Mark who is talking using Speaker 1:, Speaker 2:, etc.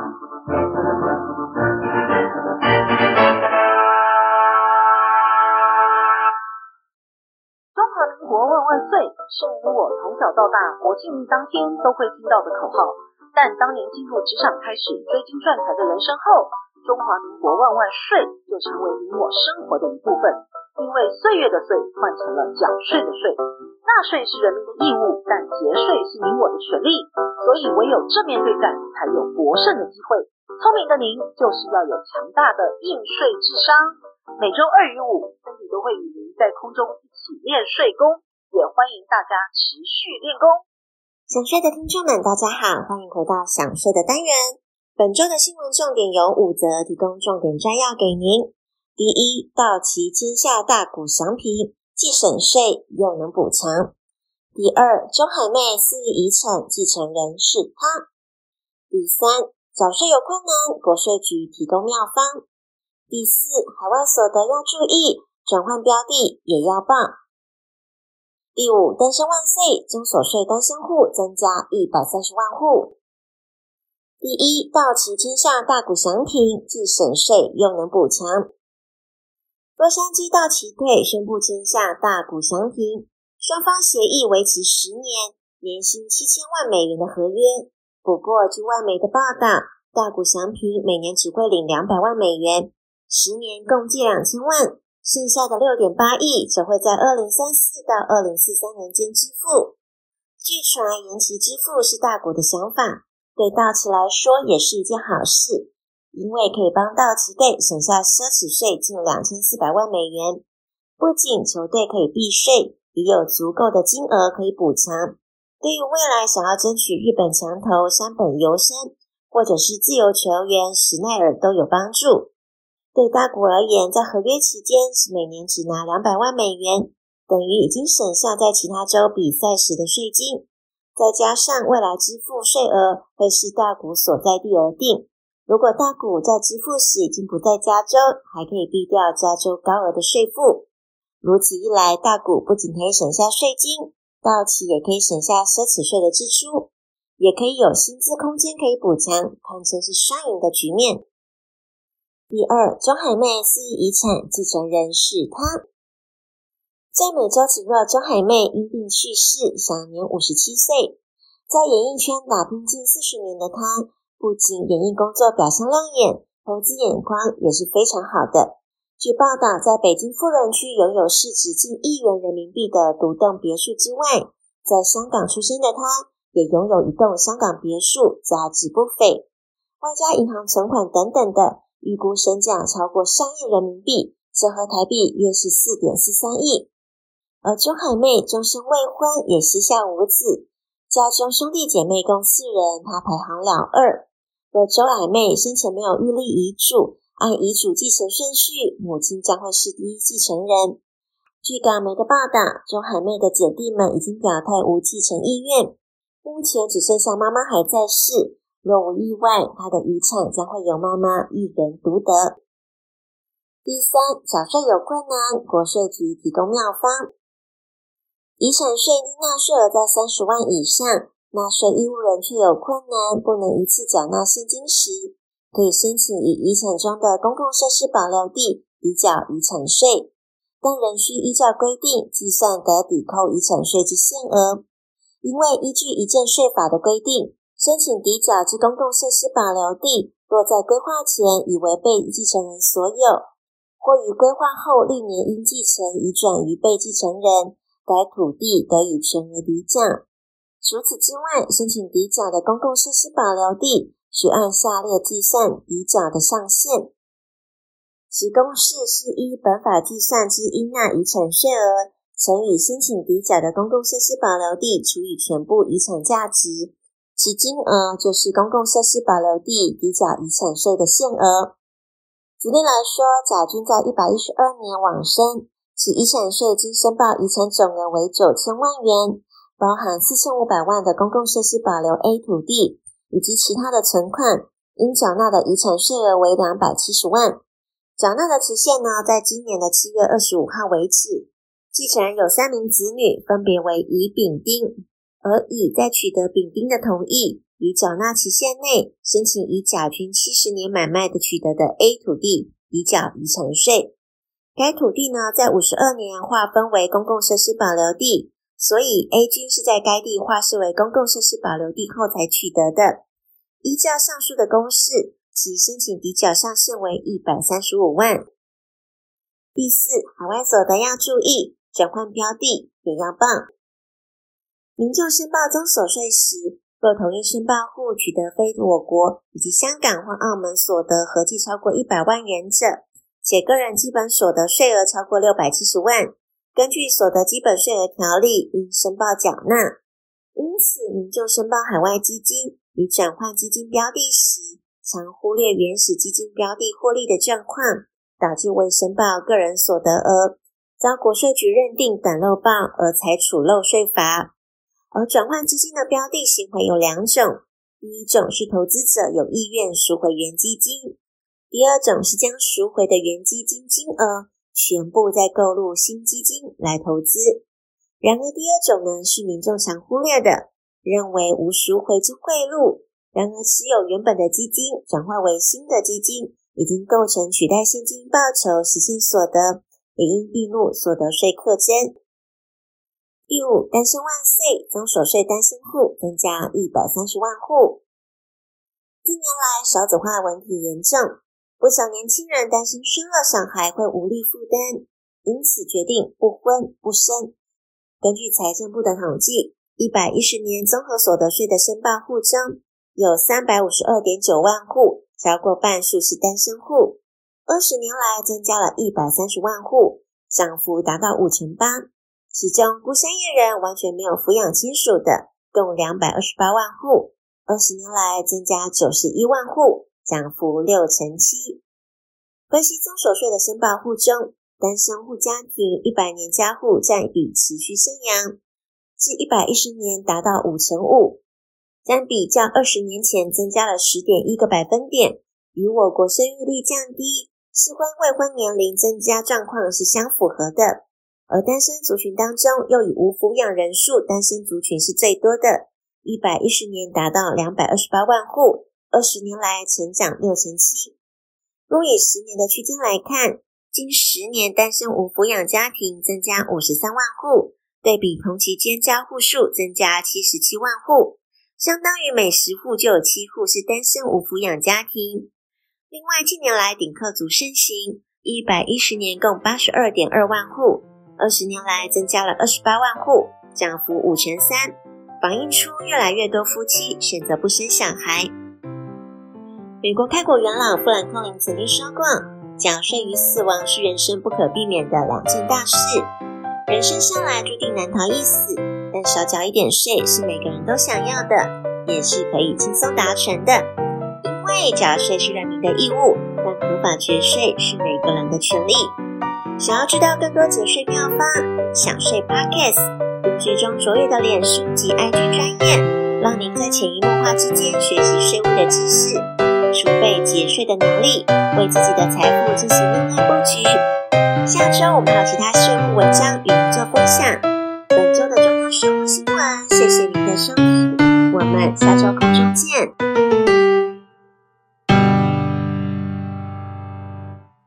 Speaker 1: 中华民国万万岁，是你我从小到大国庆日当天都会听到的口号。但当年进入职场开始追金赚财的人生后，中华民国万万岁就成为你我生活的一部分。因为岁月的岁换成了缴税的税，纳税是人民的义务，但节税是你我的权利。所以唯有正面对战，才有博胜的机会。聪明的您，就是要有强大的应税智商。每周二与五，Cindy 都会与您在空中一起练税功，也欢迎大家持续练功。
Speaker 2: 想税的听众们，大家好，欢迎回到想税的单元。本周的新闻重点有五则，提供重点摘要给您。第一，到期签下大股祥平，既省税又能补强。第二，周海媚四亿遗产继承人是他。第三，缴税有困难，国税局提供妙方。第四，海外所得要注意，转换标的也要报。第五，单身万岁！综所税单身户增加一百三十万户。第一，到期签下大股祥平，既省税又能补强。洛杉矶道奇队宣布签下大谷祥平，双方协议为期十年，年薪七千万美元的合约。不过，据外媒的报道，大谷祥平每年只会领两百万美元，十年共计两千万。剩下的六点八亿则会在二零三四到二零四三年间支付。据传延期支付是大谷的想法，对道奇来说也是一件好事，因为可以帮道奇队省下奢侈税近两千四百万美元。不仅球队可以避税，也有足够的金额可以补偿。对于未来想要争取日本强投山本由伸，或者是自由球员史奈尔都有帮助。对大谷而言，在合约期间是每年只拿两百万美元，等于已经省下在其他州比赛时的税金。再加上未来支付税额会视大谷所在地而定，如果大股在支付时已经不在加州，还可以避掉加州高额的税负。如此一来，大股不仅可以省下税金，到期也可以省下奢侈税的支出，也可以有薪资空间可以补偿，堪称是双赢的局面。第二，周海媚四亿遗产继承人是他。在美洲只弱，周海媚因病去世，享年五十七岁。在演艺圈打拼近四十年的她，不仅演艺工作表现亮眼，投资眼光也是非常好的。据报道，在北京富人区拥有市值近亿元人民币的独栋别墅之外，在香港出生的他，也拥有一栋香港别墅，价值不菲，外加银行存款等等的。预估身价超过上亿人民币，折合台币约是四点四三亿。而周海媚终身未婚，也膝下无子，家中兄弟姐妹共四人，她排行老二。若周海媚生前没有预立遗嘱，按遗嘱继承顺序，母亲将会是第一继承人。据港媒的报道，周海媚的姐弟们已经表态无继承意愿，目前只剩下妈妈还在世。若无意外，她的遗产将会由妈妈一人独得。第三，缴税有困难，国税局提供妙方。遗产税应纳税额在三十万以上，纳税义务人却有困难，不能一次缴纳现金时，可以申请以遗产中的公共设施保留地抵缴遗产税，但仍需依照规定计算得抵扣遗产税之限额，因为依据遗赠税法的规定。申请抵缴之公共设施保留地，若在规划前已为被继承人所有，或于规划后历年因继承已转于被继承人，该土地得以全额抵缴。除此之外，申请抵缴的公共设施保留地，需按下列计算抵缴的上限。其公式是依本法计算之应纳遗产税额，乘以申请抵缴的公共设施保留地除以全部遗产价值。其金额就是公共设施保留地抵缴遗产税的限额。举例来说，甲君在一百一十二年往生，其遗产税经申报遗产总额为九千万元，包含四千五百万的公共设施保留 A 土地以及其他的存款，应缴纳的遗产税额为两百七十万。缴纳的期限呢，在今年的七月二十五号为止。继承人有三名子女，分别为乙、丙、丁。而乙在取得丙丁的同意，于缴纳期限内申请以甲均七十年买卖的取得的 A 土地，移缴遗产税。该土地呢，在五十二年划分为公共设施保留地，所以 A 军是在该地划设为公共设施保留地后才取得的。依照上述的公式，其申请抵缴上限为一百三十五万。第四，海外所得要注意，转换标的也要报。民众申报综所税时，若同一申报户取得非我国以及香港或澳门所得合计超过一百万元者，且个人基本所得税额超过六百七十万，根据所得基本税额条例应申报缴纳。因此，民众申报海外基金与转换基金标的时，常忽略原始基金标的获利的状况，导致未申报个人所得额，遭国税局认定短漏报而采取漏税罚。而转换基金的标的行为有两种，第一种是投资者有意愿赎回原基金。第二种是将赎回的原基金金额全部再购入新基金来投资。然而，第二种呢是民众常忽略的，认为无赎回之贿赂。然而，持有原本的基金转换为新的基金，已经构成取代现金报酬实现所得，也应并入所得税课征。第五，单身万岁，综所税单身户增加一百三十万户。近年来，少子化问题严重。不少年轻人担心生了小孩会无力负担，因此决定不婚不生。根据财政部的统计，一百一十年综合所得税的申报户中，有三百五十二点九万户，超过半数是单身户。二十年来增加了一百三十万户，涨幅达到五成八。其中孤身一人完全没有抚养亲属的，共两百二十八万户，二十年来增加九十一万户。涨幅六成七。分析中所税的申报户中，单身户家庭一百年家户占比持续升扬，至一百一十年达到五成五，占比较二十年前增加了十点一个百分点，与我国生育率降低、适婚未婚年龄增加状况是相符合的。而单身族群当中，又以无抚养人数单身族群是最多的，一百一十年达到两百二十八万户。二十年来成长六成七。若以十年的区间来看，近十年单身无抚养家庭增加五十三万户，对比同期间家户数增加七十七万户，相当于每十户就有七户是单身无抚养家庭。另外，近年来顶客族盛行，一百一十年共八十二点二万户，二十年来增加了二十八万户，涨幅五成三，反映出越来越多夫妻选择不生小孩。美国开国元老富兰克林曾经说过：“缴税与死亡是人生不可避免的两件大事。人生生来注定难逃一死，但少缴一点税是每个人都想要的，也是可以轻松达成的。因为缴税是人民的义务，但合法节税是每个人的权利。想要知道更多节税妙方，享税 Podcast，并追踪卓越的脸书及 IG 专业，让您在潜移默化之间学习税务的知识。”储备节税的能力，为自己的财富进行另类布局。下周我们还有其他税务文章与您做分享。本周的重要税务新闻，谢谢您的收听，我们下周空中见。